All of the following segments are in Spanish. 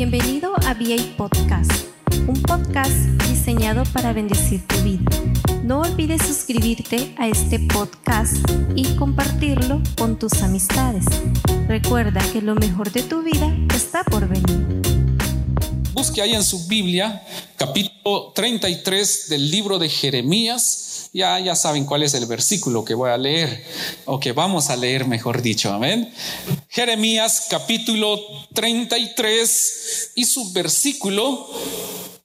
bienvenido a VA Podcast, un podcast diseñado para bendecir tu vida. No olvides suscribirte a este podcast y compartirlo con tus amistades. Recuerda que lo mejor de tu vida está por venir. Busque ahí en su Biblia, capítulo 33 del libro de Jeremías. Ya, ya saben cuál es el versículo que voy a leer, o que vamos a leer, mejor dicho. Amén. Jeremías, capítulo 33 y su versículo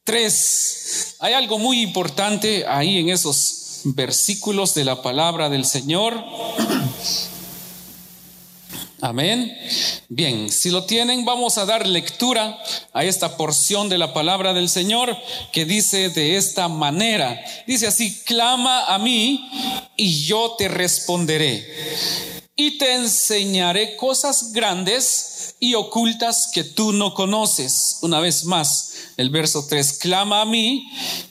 3. Hay algo muy importante ahí en esos versículos de la palabra del Señor. Amén. Bien, si lo tienen, vamos a dar lectura a esta porción de la palabra del Señor que dice de esta manera. Dice así, clama a mí y yo te responderé. Y te enseñaré cosas grandes y ocultas que tú no conoces. Una vez más, el verso 3, clama a mí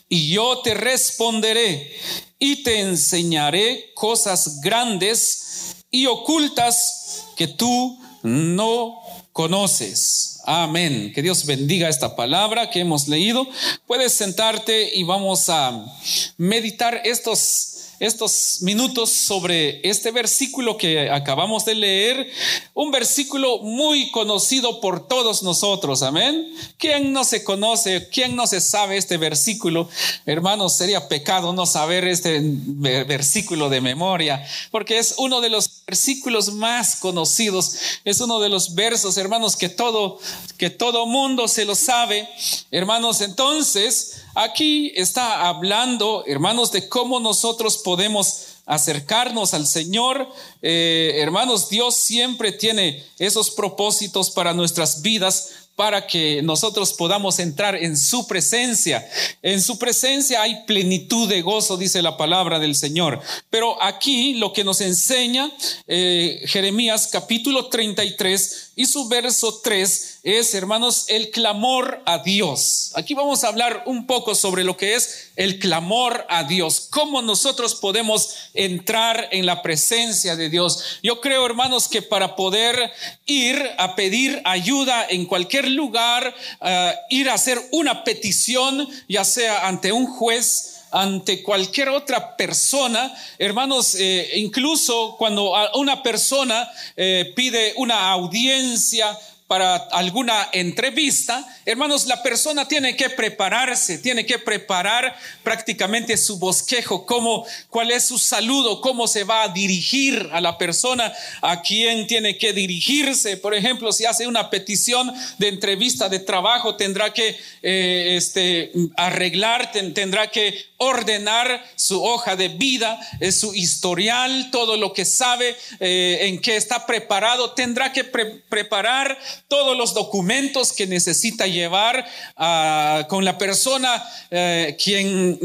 y yo te responderé y te enseñaré cosas grandes y ocultas que tú no conoces. Amén. Que Dios bendiga esta palabra que hemos leído. Puedes sentarte y vamos a meditar estos estos minutos sobre este versículo que acabamos de leer, un versículo muy conocido por todos nosotros, amén. ¿Quién no se conoce, quién no se sabe este versículo? Hermanos, sería pecado no saber este versículo de memoria, porque es uno de los versículos más conocidos, es uno de los versos, hermanos, que todo que todo mundo se lo sabe. Hermanos, entonces, Aquí está hablando, hermanos, de cómo nosotros podemos acercarnos al Señor. Eh, hermanos, Dios siempre tiene esos propósitos para nuestras vidas para que nosotros podamos entrar en su presencia. En su presencia hay plenitud de gozo, dice la palabra del Señor. Pero aquí lo que nos enseña eh, Jeremías capítulo 33 y su verso 3 es, hermanos, el clamor a Dios. Aquí vamos a hablar un poco sobre lo que es el clamor a Dios, cómo nosotros podemos entrar en la presencia de Dios. Yo creo, hermanos, que para poder ir a pedir ayuda en cualquier lugar, uh, ir a hacer una petición, ya sea ante un juez, ante cualquier otra persona, hermanos, eh, incluso cuando una persona eh, pide una audiencia, para alguna entrevista, hermanos, la persona tiene que prepararse, tiene que preparar prácticamente su bosquejo, cómo, cuál es su saludo, cómo se va a dirigir a la persona, a quién tiene que dirigirse. Por ejemplo, si hace una petición de entrevista de trabajo, tendrá que eh, este, arreglar, tendrá que ordenar su hoja de vida, eh, su historial, todo lo que sabe, eh, en qué está preparado, tendrá que preparar todos los documentos que necesita llevar ah, con la persona eh, quien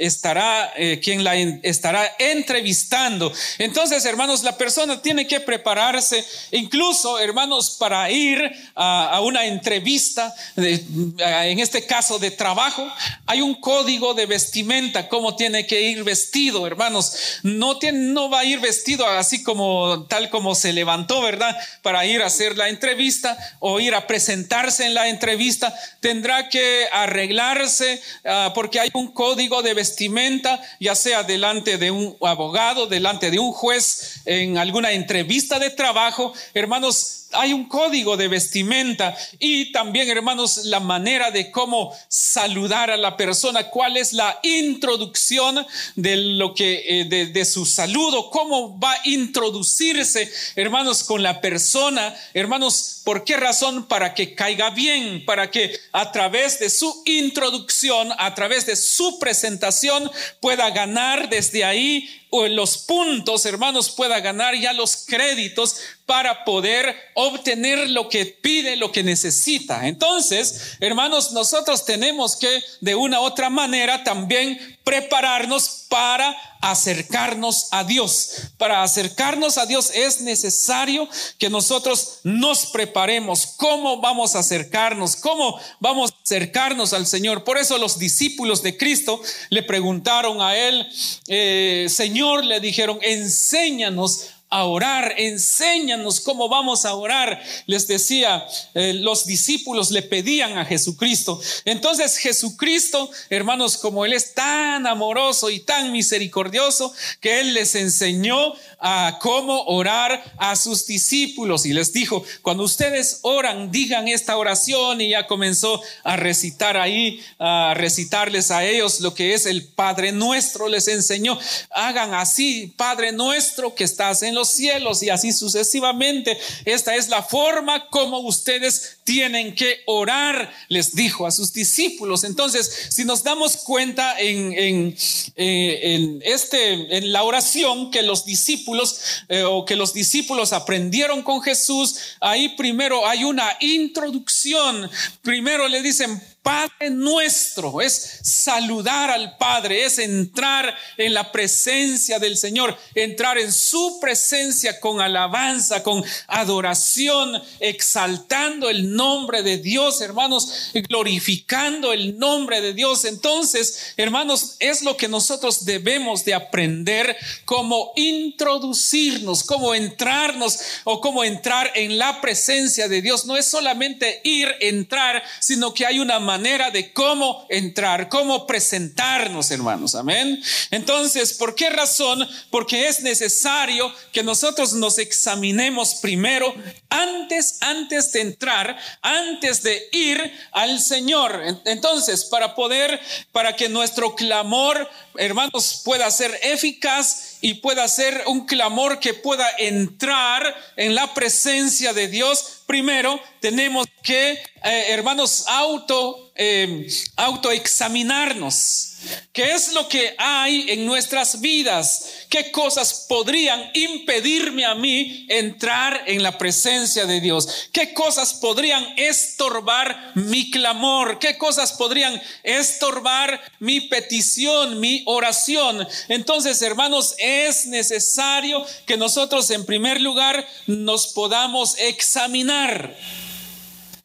estará, quien la estará entrevistando. Entonces, hermanos, la persona tiene que prepararse, incluso, hermanos, para ir a, una entrevista, en este caso de trabajo, hay un código de vestimenta, cómo tiene que ir vestido, hermanos. No, tiene, no va a ir vestido así como tal como se levantó, ¿verdad? Para ir a hacer la entrevista o ir a presentarse en la entrevista. Tendrá que arreglarse ah, porque hay un código de vestimenta, ya sea delante de un abogado, delante de un juez, en alguna entrevista de trabajo. Hermanos, hay un código de vestimenta y también, hermanos, la manera de cómo saludar a la persona, cuál es la introducción de lo que, eh, de, su saludo, cómo va a introducirse, hermanos, con la persona, hermanos, ¿por qué razón? Para que caiga bien, para que a través de su introducción, a través de su presentación, pueda ganar desde ahí los puntos, hermanos, pueda ganar ya los créditos para poder obtener lo que pide, lo que necesita. Entonces, hermanos, nosotros tenemos que de una u otra manera también prepararnos para acercarnos a Dios. Para acercarnos a Dios es necesario que nosotros nos preparemos. ¿Cómo vamos a acercarnos? ¿Cómo vamos a acercarnos al Señor? Por eso los discípulos de Cristo le preguntaron a él, eh, Señor, le dijeron, enséñanos a orar, enséñanos cómo vamos a orar. Les decía, eh, los discípulos le pedían a Jesucristo. Entonces Jesucristo, hermanos, como Él es tan amoroso y tan misericordioso, que Él les enseñó a cómo orar a sus discípulos. Y les dijo, cuando ustedes oran, digan esta oración y ya comenzó a recitar ahí, a recitarles a ellos lo que es el Padre nuestro, les enseñó, hagan así, Padre nuestro que estás en los cielos y así sucesivamente. Esta es la forma como ustedes tienen que orar, les dijo a sus discípulos. Entonces, si nos damos cuenta en, en, eh, este, en la oración que los discípulos eh, o que los discípulos aprendieron con Jesús, ahí primero hay una introducción. Primero le dicen, Padre nuestro, es saludar al Padre, es entrar en la presencia del Señor, entrar en su presencia con alabanza, con adoración, exaltando el nombre de Dios, hermanos, glorificando el nombre de Dios. Entonces, hermanos, es lo que nosotros debemos de aprender, cómo introducirnos, cómo entrarnos o cómo entrar en la presencia de Dios. No es solamente ir, entrar, sino que hay una manera manera de cómo entrar, cómo presentarnos, hermanos. Amén. Entonces, ¿por qué razón? Porque es necesario que nosotros nos examinemos primero antes, antes de entrar, antes de ir al Señor. Entonces, para poder, para que nuestro clamor, hermanos, pueda ser eficaz y pueda ser un clamor que pueda entrar en la presencia de Dios, primero tenemos que, eh, hermanos, auto, eh, autoexaminarnos. ¿Qué es lo que hay en nuestras vidas? ¿Qué cosas podrían impedirme a mí entrar en la presencia de Dios? ¿Qué cosas podrían estorbar mi clamor? ¿Qué cosas podrían estorbar mi petición, mi oración? Entonces, hermanos, es necesario que nosotros en primer lugar nos podamos examinar.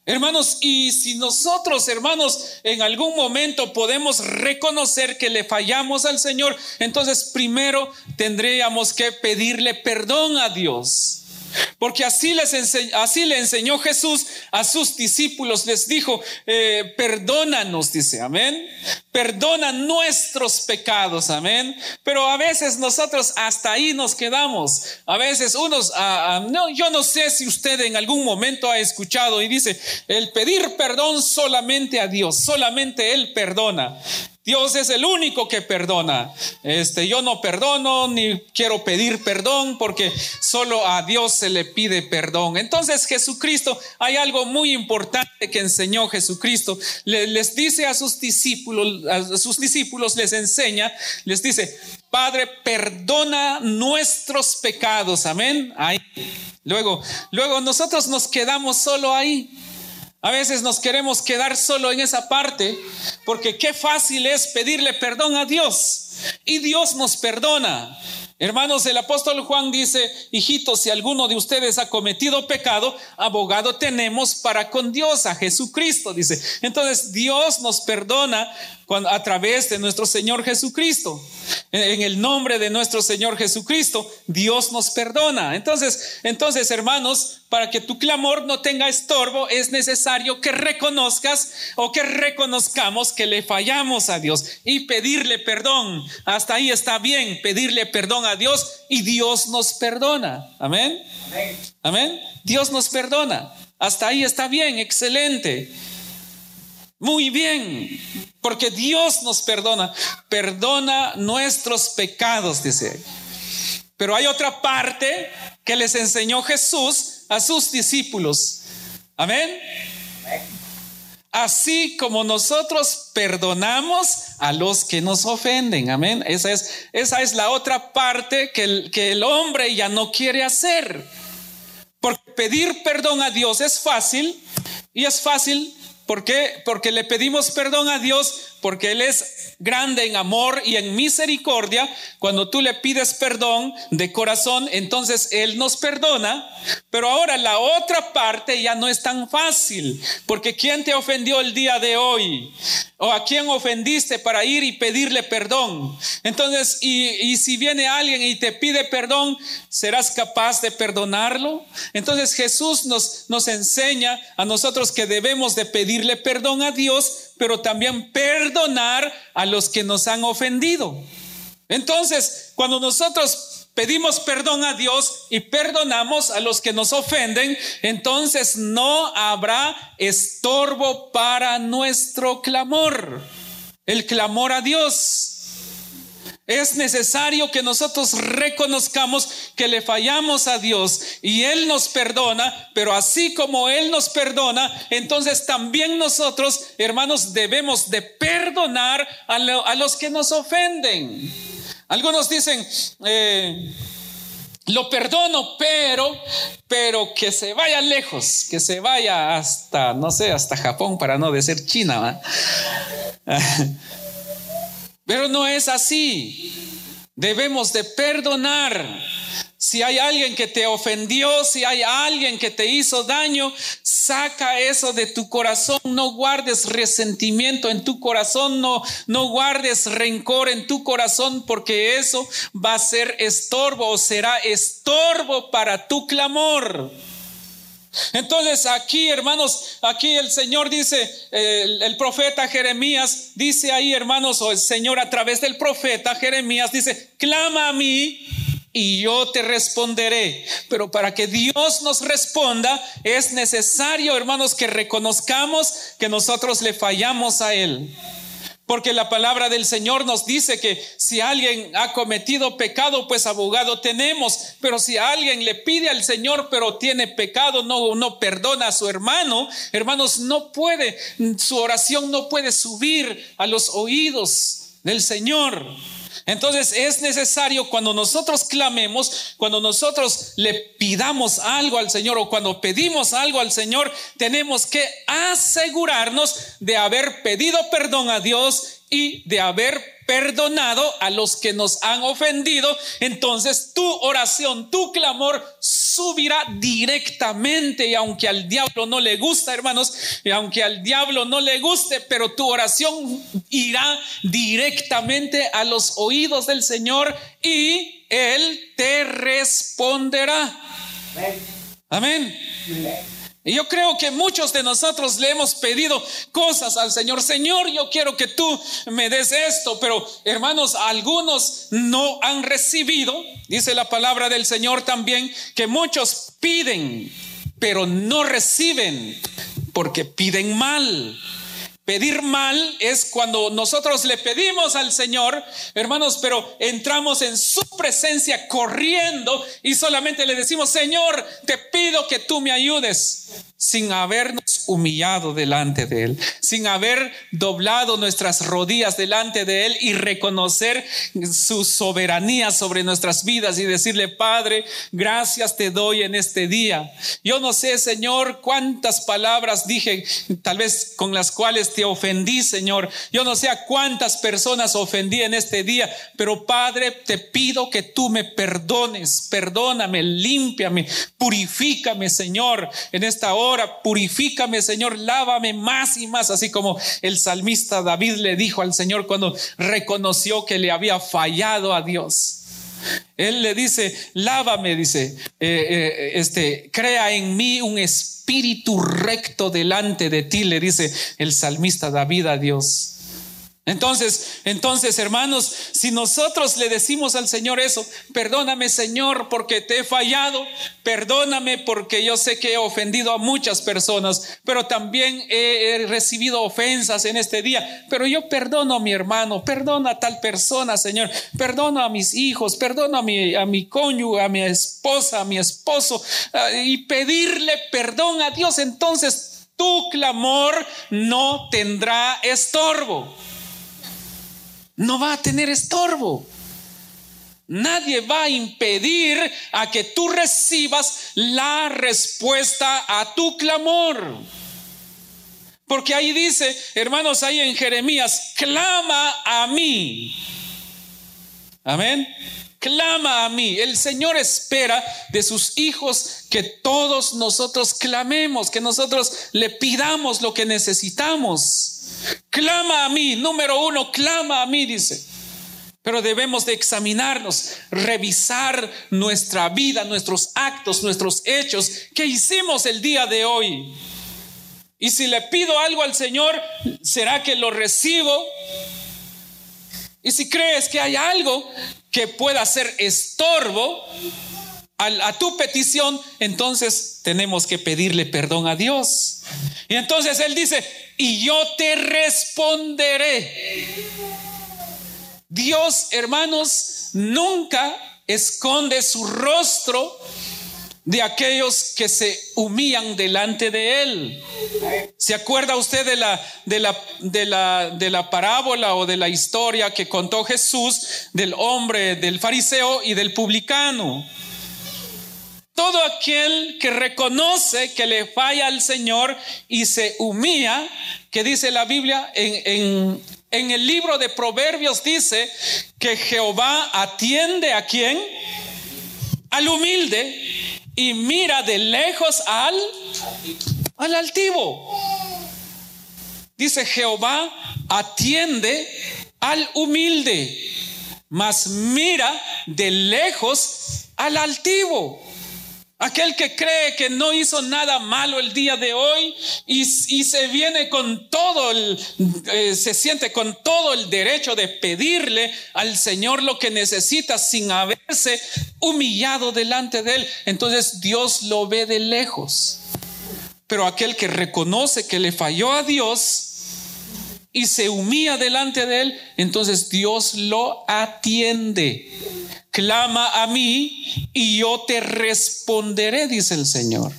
Hermanos, y si nosotros, hermanos, en algún momento podemos reconocer que le fallamos al Señor, entonces primero tendríamos que pedirle perdón a Dios. Porque así, les así le enseñó Jesús a sus discípulos, les dijo, eh, perdónanos, dice, amén. Perdona nuestros pecados, amén. Pero a veces nosotros hasta ahí nos quedamos. A veces unos, no, yo no sé si usted en algún momento ha escuchado y dice, el pedir perdón solamente a Dios, solamente Él perdona. Dios es el único que perdona. Este, yo no perdono ni quiero pedir perdón porque solo a Dios se le pide perdón. Entonces Jesucristo, hay algo muy importante que enseñó Jesucristo. les dice a sus discípulos, a sus discípulos les enseña, les dice, Padre, perdona nuestros pecados. Amén. Ahí. Luego, luego nosotros nos quedamos solo ahí. A veces nos queremos quedar solo en esa parte porque qué fácil es pedirle perdón a Dios y Dios nos perdona. Hermanos, el apóstol Juan dice, hijitos, si alguno de ustedes ha cometido pecado, abogado tenemos para con Dios, a Jesucristo, dice. Entonces Dios nos perdona a través de nuestro Señor Jesucristo. En el nombre de nuestro Señor Jesucristo, Dios nos perdona. Entonces, entonces, hermanos, para que tu clamor no tenga estorbo, es necesario que reconozcas o que reconozcamos que le fallamos a Dios y pedirle perdón. Hasta ahí está bien, pedirle perdón a Dios y Dios nos perdona. Amén. Amén. Dios nos perdona. Hasta ahí está bien, excelente. Muy bien, porque Dios nos perdona, perdona nuestros pecados, dice. Pero hay otra parte que les enseñó Jesús a sus discípulos. Amén. Así como nosotros perdonamos a los que nos ofenden. Amén. Esa es, esa es la otra parte que el, que el hombre ya no quiere hacer. Porque pedir perdón a Dios es fácil y es fácil ¿Por qué? Porque le pedimos perdón a Dios, porque Él es grande en amor y en misericordia. Cuando tú le pides perdón de corazón, entonces Él nos perdona. Pero ahora la otra parte ya no es tan fácil, porque ¿quién te ofendió el día de hoy? ¿O a quién ofendiste para ir y pedirle perdón? Entonces, y, si viene alguien y te pide perdón, ¿serás capaz de perdonarlo? Entonces Jesús nos, nos enseña a nosotros que debemos de pedirle perdón a Dios, pero también perdonar a los que nos han ofendido. Entonces, cuando nosotros pedimos perdón a Dios y perdonamos a los que nos ofenden, entonces no habrá estorbo para nuestro clamor. El clamor a Dios. Es necesario que nosotros reconozcamos que le fallamos a Dios y Él nos perdona, pero así como Él nos perdona, entonces también nosotros, hermanos, debemos de perdonar a, los que nos ofenden. Algunos dicen, eh, lo perdono, pero, pero que se vaya lejos, que se vaya hasta, no sé, hasta Japón para no decir China. Pero no es así. Debemos de perdonar. Si hay alguien que te ofendió, si hay alguien que te hizo daño, saca eso de tu corazón. No guardes resentimiento en tu corazón, no, no guardes rencor en tu corazón, porque eso va a ser estorbo o será estorbo para tu clamor. Entonces aquí, hermanos, aquí el Señor dice, el, profeta Jeremías dice ahí, hermanos, o el Señor a través del profeta Jeremías dice, clama a mí y yo te responderé. Pero para que Dios nos responda es necesario, hermanos, que reconozcamos que nosotros le fallamos a Él. Porque la palabra del Señor nos dice que si alguien ha cometido pecado, pues abogado tenemos. Pero si alguien le pide al Señor, pero tiene pecado, no, no perdona a su hermano, hermanos, no puede, su oración no puede subir a los oídos del Señor. Entonces es necesario cuando nosotros clamemos, cuando nosotros le pidamos algo al Señor o cuando pedimos algo al Señor, tenemos que asegurarnos de haber pedido perdón a Dios y de haber perdonado a los que nos han ofendido, entonces tu oración, tu clamor subirá directamente y aunque al diablo no le gusta, hermanos, y aunque al diablo no le guste, pero tu oración irá directamente a los oídos del Señor y él te responderá. Amén. Y yo creo que muchos de nosotros le hemos pedido cosas al Señor. Señor, yo quiero que tú me des esto, pero hermanos, algunos no han recibido. Dice la palabra del Señor también que muchos piden, pero no reciben porque piden mal. Pedir mal es cuando nosotros le pedimos al Señor, hermanos, pero entramos en su presencia corriendo y solamente le decimos, Señor, te pido que tú me ayudes sin habernos humillado delante de Él, sin haber doblado nuestras rodillas delante de Él y reconocer su soberanía sobre nuestras vidas y decirle, Padre, gracias te doy en este día. Yo no sé, Señor, cuántas palabras dije, tal vez con las cuales te ofendí, Señor. Yo no sé a cuántas personas ofendí en este día, pero Padre, te pido que tú me perdones, perdóname, límpiame, purifícame, Señor, en esta hora purifícame, Señor, lávame más y más, así como el salmista David le dijo al Señor cuando reconoció que le había fallado a Dios. Él le dice, lávame, dice, eh, eh, este, crea en mí un espíritu recto delante de ti, le dice el salmista David a Dios. Entonces, entonces, hermanos, si nosotros le decimos al Señor eso, perdóname, Señor, porque te he fallado, perdóname porque yo sé que he ofendido a muchas personas, pero también he, recibido ofensas en este día, pero yo perdono a mi hermano, perdono a tal persona, Señor, perdono a mis hijos, perdono a mi, a mi cónyuge, a mi esposa, a mi esposo, ah, y pedirle perdón a Dios, entonces tu clamor no tendrá estorbo no va a tener estorbo. Nadie va a impedir a que tú recibas la respuesta a tu clamor. Porque ahí dice, hermanos, ahí en Jeremías, clama a mí. Amén. Clama a mí. El Señor espera de sus hijos que todos nosotros clamemos, que nosotros le pidamos lo que necesitamos. Clama a mí, número uno, clama a mí, dice. Pero debemos de examinarnos, revisar nuestra vida, nuestros actos, nuestros hechos, que hicimos el día de hoy. Y si le pido algo al Señor, ¿será que lo recibo? Y si crees que hay algo que pueda ser estorbo a, tu petición, entonces tenemos que pedirle perdón a Dios. Y entonces Él dice, y yo te responderé. Dios, hermanos, nunca esconde su rostro de aquellos que se humillan delante de él. ¿Se acuerda usted de la, de la, de la, de la parábola o de la historia que contó Jesús del hombre, del fariseo y del publicano? Todo aquel que reconoce que le falla al Señor y se humilla, que dice la Biblia en, el libro de Proverbios, dice que Jehová atiende a quien? Al humilde y mira de lejos al, al altivo. Dice Jehová atiende al humilde, mas mira de lejos al altivo. Aquel que cree que no hizo nada malo el día de hoy y, se viene con todo eh, se siente con todo el derecho de pedirle al Señor lo que necesita sin haberse humillado delante de Él. Entonces Dios lo ve de lejos. Pero aquel que reconoce que le falló a Dios y se humilla delante de Él, entonces Dios lo atiende clama a mí y yo te responderé, dice el Señor.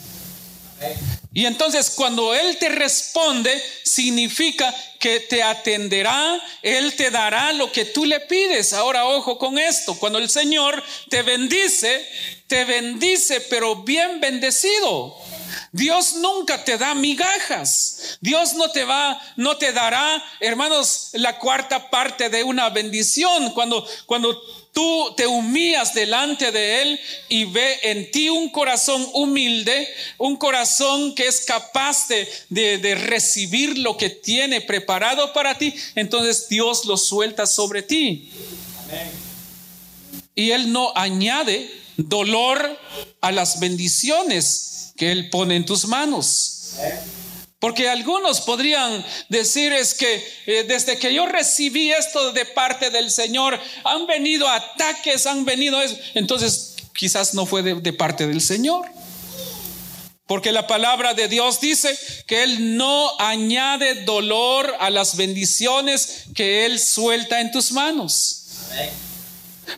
Y entonces cuando Él te responde, significa que te atenderá, Él te dará lo que tú le pides. Ahora ojo con esto, cuando el Señor te bendice, te bendice, pero bien bendecido. Dios nunca te da migajas. Dios no te va, no te dará, hermanos, la cuarta parte de una bendición. Cuando, cuando tú te humillas delante de Él y ve en ti un corazón humilde, un corazón que es capaz de, de, recibir lo que tiene preparado para ti, entonces Dios lo suelta sobre ti. Y Él no añade dolor a las bendiciones que Él pone en tus manos. Porque algunos podrían decir es que eh, desde que yo recibí esto de parte del Señor, han venido ataques, han venido... Entonces quizás no fue de parte del Señor. Porque la palabra de Dios dice que Él no añade dolor a las bendiciones que Él suelta en tus manos.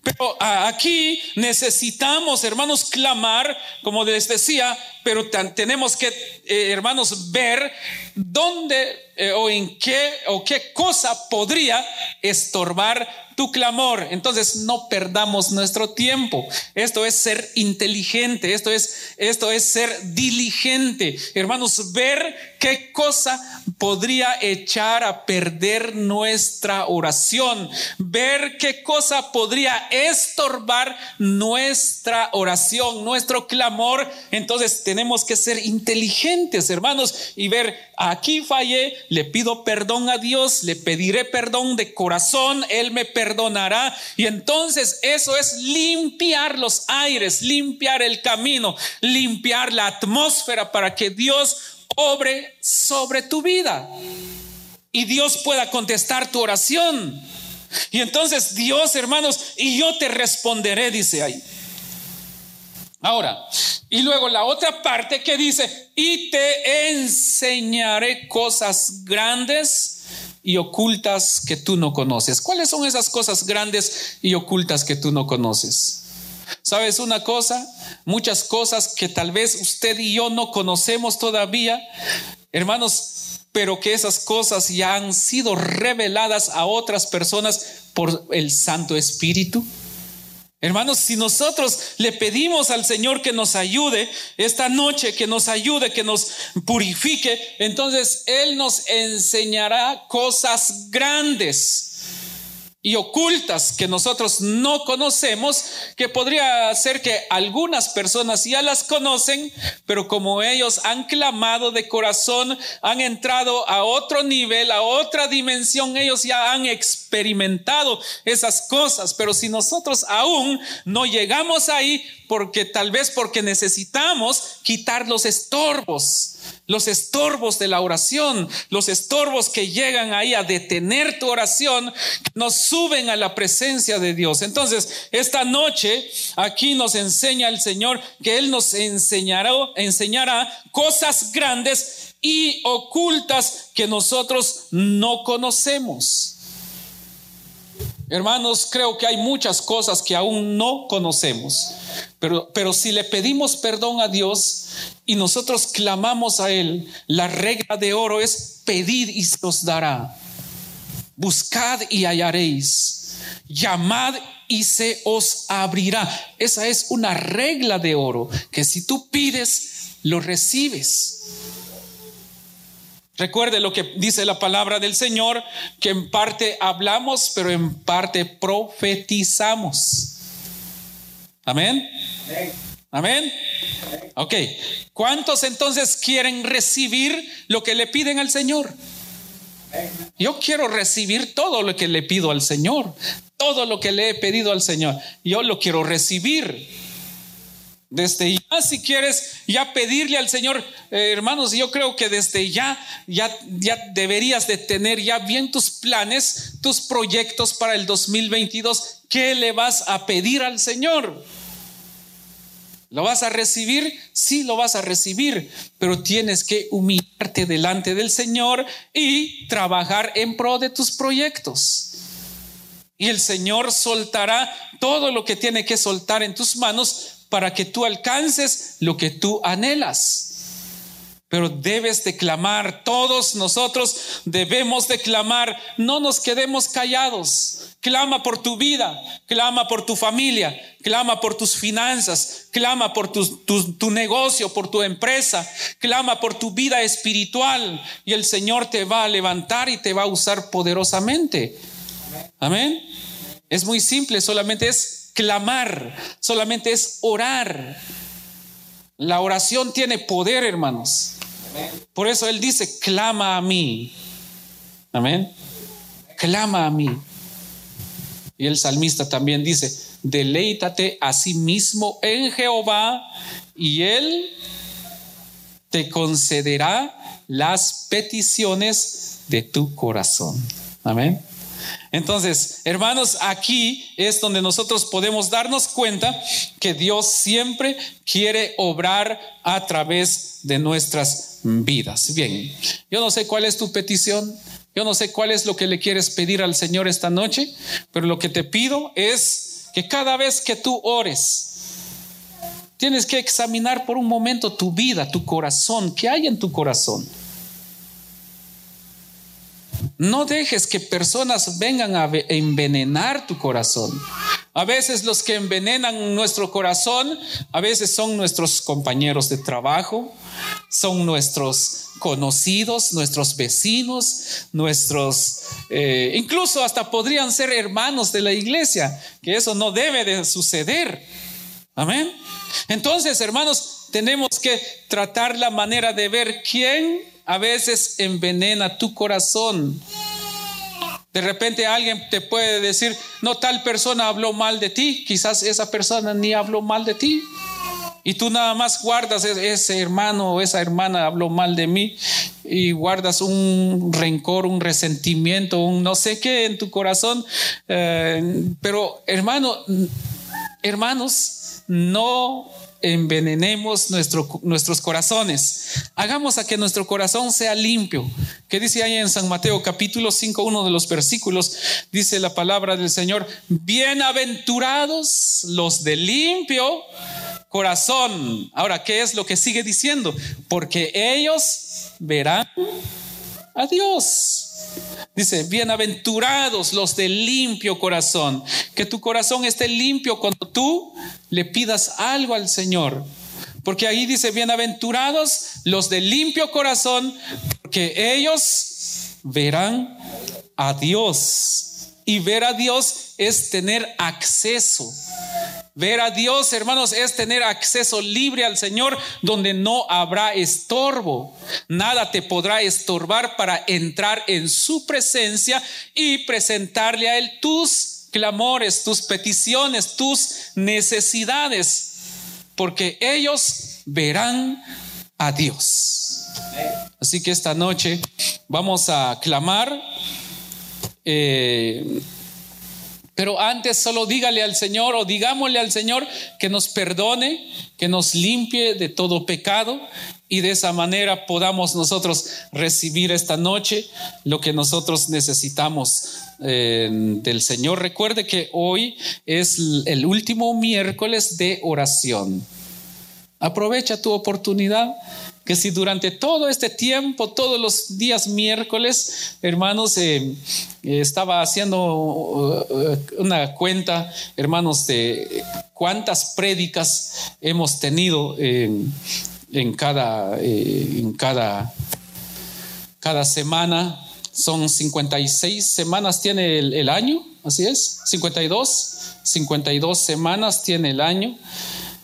Pero aquí necesitamos, hermanos, clamar, como les decía, pero tenemos que, eh, hermanos, ver dónde eh, o en qué o qué cosa podría estorbar tu clamor. Entonces no perdamos nuestro tiempo. Esto es ser inteligente, esto es esto es ser diligente. Hermanos, ver qué cosa podría echar a perder nuestra oración, ver qué cosa podría estorbar nuestra oración, nuestro clamor. Entonces tenemos que ser inteligentes, hermanos, y ver, aquí fallé, le pido perdón a Dios, le pediré perdón de corazón, Él me perdonará. Y entonces eso es limpiar los aires, limpiar el camino, limpiar la atmósfera para que Dios obre sobre tu vida y Dios pueda contestar tu oración. Y entonces Dios, hermanos, y yo te responderé, dice ahí. Ahora, y luego la otra parte que dice, y te enseñaré cosas grandes y ocultas que tú no conoces. ¿Cuáles son esas cosas grandes y ocultas que tú no conoces? ¿Sabes una cosa? Muchas cosas que tal vez usted y yo no conocemos todavía, hermanos, pero que esas cosas ya han sido reveladas a otras personas por el Santo Espíritu. Hermanos, si nosotros le pedimos al Señor que nos ayude esta noche, que nos ayude, que nos purifique, entonces Él nos enseñará cosas grandes y ocultas que nosotros no conocemos, que podría ser que algunas personas ya las conocen, pero como ellos han clamado de corazón, han entrado a otro nivel, a otra dimensión, ellos ya han experimentado esas cosas, pero si nosotros aún no llegamos ahí, porque tal vez porque necesitamos quitar los estorbos, los estorbos de la oración, los estorbos que llegan ahí a detener tu oración, nos suben a la presencia de Dios. Entonces, esta noche aquí nos enseña el Señor que Él nos enseñará, enseñará cosas grandes y ocultas que nosotros no conocemos. Hermanos, creo que hay muchas cosas que aún no conocemos, pero, pero si le pedimos perdón a Dios y nosotros clamamos a Él, la regla de oro es pedir y se os dará. Buscad y hallaréis. Llamad y se os abrirá. Esa es una regla de oro que si tú pides, lo recibes. Recuerde lo que dice la palabra del Señor, que en parte hablamos, pero en parte profetizamos. Amén. Amén. Ok. ¿Cuántos entonces quieren recibir lo que le piden al Señor? Yo quiero recibir todo lo que le pido al Señor. Todo lo que le he pedido al Señor. Yo lo quiero recibir. Desde ya, si quieres ya pedirle al Señor, eh, hermanos, yo creo que desde ya, ya, ya deberías de tener ya bien tus planes, tus proyectos para el 2022. ¿Qué le vas a pedir al Señor? ¿Lo vas a recibir? Sí, lo vas a recibir, pero tienes que humillarte delante del Señor y trabajar en pro de tus proyectos. Y el Señor soltará todo lo que tiene que soltar en tus manos para que tú alcances lo que tú anhelas. Pero debes de clamar, todos nosotros debemos de clamar, no nos quedemos callados. Clama por tu vida, clama por tu familia, clama por tus finanzas, clama por tu, tu, negocio, por tu empresa, clama por tu vida espiritual y el Señor te va a levantar y te va a usar poderosamente. Amén. Es muy simple, solamente es clamar, solamente es orar. La oración tiene poder, hermanos. Por eso Él dice, clama a mí. Amén. Clama a mí. Y el salmista también dice, deleítate a sí mismo en Jehová y Él te concederá las peticiones de tu corazón. Amén. Entonces, hermanos, aquí es donde nosotros podemos darnos cuenta que Dios siempre quiere obrar a través de nuestras vidas. Bien, yo no sé cuál es tu petición, yo no sé cuál es lo que le quieres pedir al Señor esta noche, pero lo que te pido es que cada vez que tú ores, tienes que examinar por un momento tu vida, tu corazón, qué hay en tu corazón. No dejes que personas vengan a envenenar tu corazón. A veces los que envenenan nuestro corazón, a veces son nuestros compañeros de trabajo, son nuestros conocidos, nuestros vecinos, nuestros, eh, incluso hasta podrían ser hermanos de la iglesia, que eso no debe de suceder. Amén. Entonces, hermanos, tenemos que tratar la manera de ver quién a veces envenena tu corazón. De repente alguien te puede decir, no, tal persona habló mal de ti, quizás esa persona ni habló mal de ti. Y tú nada más guardas ese hermano o esa hermana habló mal de mí y guardas un rencor, un resentimiento, un no sé qué en tu corazón. Eh, pero hermano, hermanos, no envenenemos nuestros corazones. Hagamos a que nuestro corazón sea limpio. ¿Qué dice ahí en San Mateo capítulo 5, uno de los versículos? Dice la palabra del Señor, bienaventurados los de limpio corazón. Ahora, ¿qué es lo que sigue diciendo? Porque ellos verán a Dios. Dice, bienaventurados los de limpio corazón. Que tu corazón esté limpio cuando tú le pidas algo al Señor. Porque ahí dice, bienaventurados los de limpio corazón, porque ellos verán a Dios. Y ver a Dios es tener acceso Ver a Dios, hermanos, es tener acceso libre al Señor donde no habrá estorbo. Nada te podrá estorbar para entrar en su presencia y presentarle a Él tus clamores, tus peticiones, tus necesidades, porque ellos verán a Dios. Así que esta noche vamos a clamar. Eh, pero antes solo dígale al Señor o digámosle al Señor que nos perdone, que nos limpie de todo pecado y de esa manera podamos nosotros recibir esta noche lo que nosotros necesitamos eh, del Señor. Recuerde que hoy es el último miércoles de oración. Aprovecha tu oportunidad que si durante todo este tiempo, todos los días miércoles, hermanos, eh, estaba haciendo uh, una cuenta, hermanos, de cuántas prédicas hemos tenido en, cada, eh, en cada, cada semana. Son 56 semanas tiene el, el año, así es, 52, 52 semanas tiene el año.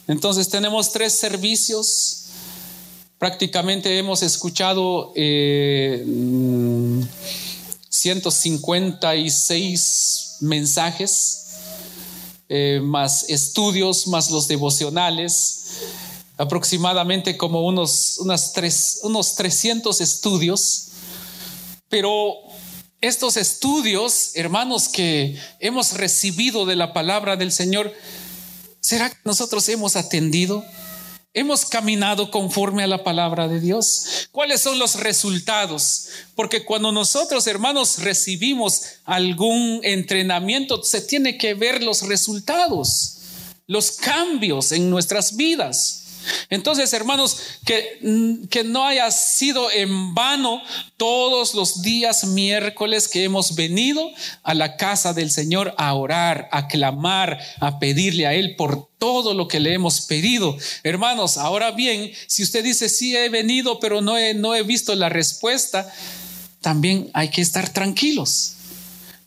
Entonces tenemos tres servicios Prácticamente hemos escuchado 156 eh, mensajes, eh, más estudios, más los devocionales, aproximadamente como unos, unas tres, unos 300 estudios, pero estos estudios, hermanos, que hemos recibido de la palabra del Señor, ¿será que nosotros hemos atendido? Hemos caminado conforme a la palabra de Dios. ¿Cuáles son los resultados? Porque cuando nosotros, hermanos, recibimos algún entrenamiento, se tiene que ver los resultados, los cambios en nuestras vidas. Entonces, hermanos, que, mm, que no haya sido en vano todos los días miércoles que hemos venido a la casa del Señor a orar, a clamar, a pedirle a Él por todo lo que le hemos pedido. Hermanos, ahora bien, si usted dice, sí he venido, pero no he, no he visto la respuesta, también hay que estar tranquilos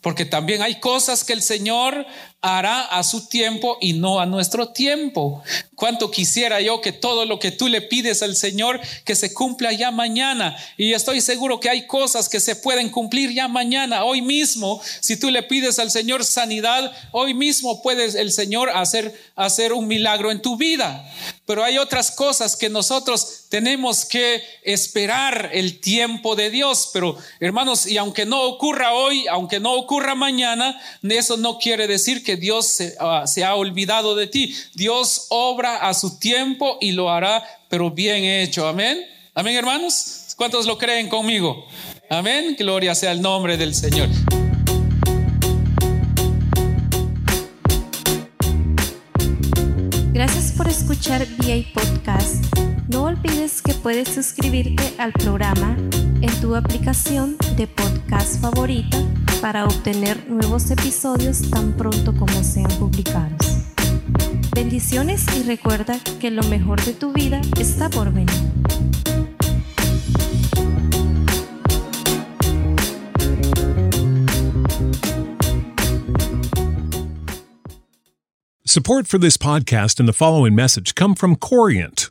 porque también hay cosas que el Señor hará a su tiempo y no a nuestro tiempo. Cuánto quisiera yo que todo lo que tú le pides al Señor que se cumpla ya mañana. Y estoy seguro que hay cosas que se pueden cumplir ya mañana, hoy mismo. Si tú le pides al Señor sanidad, hoy mismo puedes el Señor hacer, hacer un milagro en tu vida. Pero hay otras cosas que nosotros tenemos que esperar el tiempo de Dios. Pero hermanos, y aunque no ocurra hoy, aunque no ocurra mañana, eso no quiere decir que Dios se, ah, se ha olvidado de ti. Dios obra a su tiempo y lo hará, pero bien hecho. Amén. Amén, hermanos. ¿Cuántos lo creen conmigo? Amén. Gloria sea el nombre del Señor. Gracias por escuchar VA Podcast. No olvides que puedes suscribirte al programa en tu aplicación de podcast favorita para obtener nuevos episodios tan pronto como sean publicados. Bendiciones y recuerda que lo mejor de tu vida está por venir. Support for this podcast and the following message come from Corient.